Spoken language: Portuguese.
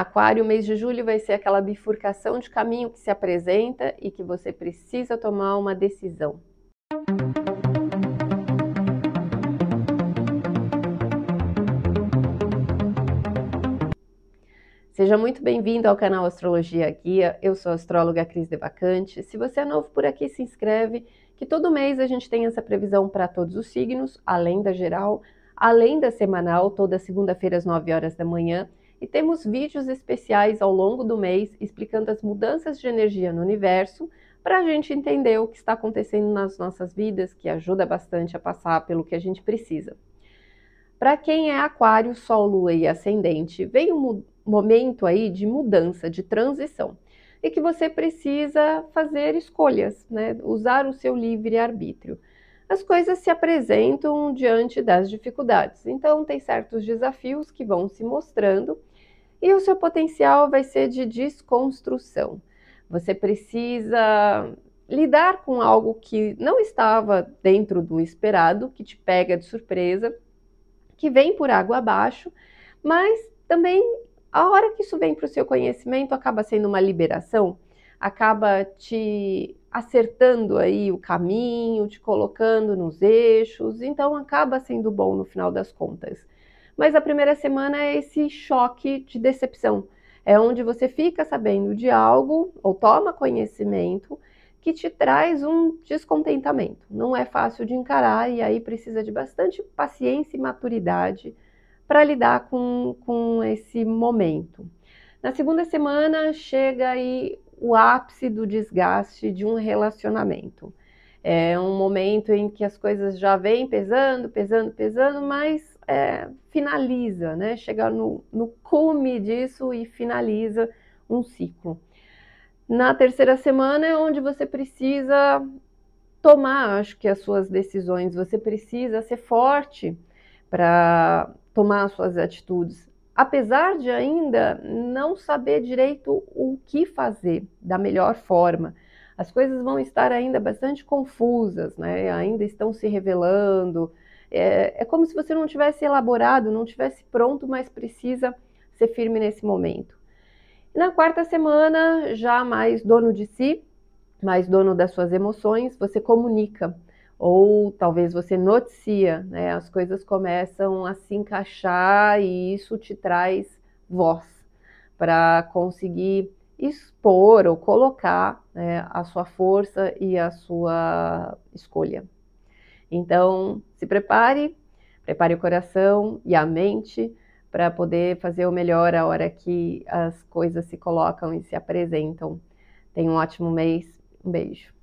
Aquário, mês de julho vai ser aquela bifurcação de caminho que se apresenta e que você precisa tomar uma decisão. Seja muito bem-vindo ao canal Astrologia Guia. Eu sou a astróloga Cris Devacante. Se você é novo por aqui, se inscreve, que todo mês a gente tem essa previsão para todos os signos, além da geral, além da semanal, toda segunda-feira às 9 horas da manhã. E temos vídeos especiais ao longo do mês explicando as mudanças de energia no universo para a gente entender o que está acontecendo nas nossas vidas, que ajuda bastante a passar pelo que a gente precisa. Para quem é aquário, sol, lua e ascendente, vem um momento aí de mudança, de transição, e que você precisa fazer escolhas, né? usar o seu livre-arbítrio. As coisas se apresentam diante das dificuldades, então tem certos desafios que vão se mostrando e o seu potencial vai ser de desconstrução. Você precisa lidar com algo que não estava dentro do esperado, que te pega de surpresa que vem por água abaixo, mas também a hora que isso vem para o seu conhecimento acaba sendo uma liberação, acaba te acertando aí o caminho, te colocando nos eixos, então acaba sendo bom no final das contas. Mas a primeira semana é esse choque de decepção, é onde você fica sabendo de algo ou toma conhecimento que te traz um descontentamento. Não é fácil de encarar e aí precisa de bastante paciência e maturidade para lidar com, com esse momento. Na segunda semana chega aí o ápice do desgaste de um relacionamento. É um momento em que as coisas já vêm pesando, pesando, pesando, mas é, finaliza, né? Chega no, no cume disso e finaliza um ciclo. Na terceira semana é onde você precisa tomar, acho que as suas decisões, você precisa ser forte para tomar as suas atitudes, apesar de ainda não saber direito o que fazer da melhor forma. As coisas vão estar ainda bastante confusas, né? ainda estão se revelando. É, é como se você não tivesse elaborado, não tivesse pronto, mas precisa ser firme nesse momento. Na quarta semana, já mais dono de si, mais dono das suas emoções, você comunica ou talvez você noticia, né? As coisas começam a se encaixar e isso te traz voz para conseguir expor ou colocar né, a sua força e a sua escolha. Então, se prepare, prepare o coração e a mente para poder fazer o melhor a hora que as coisas se colocam e se apresentam. Tenha um ótimo mês. Um beijo.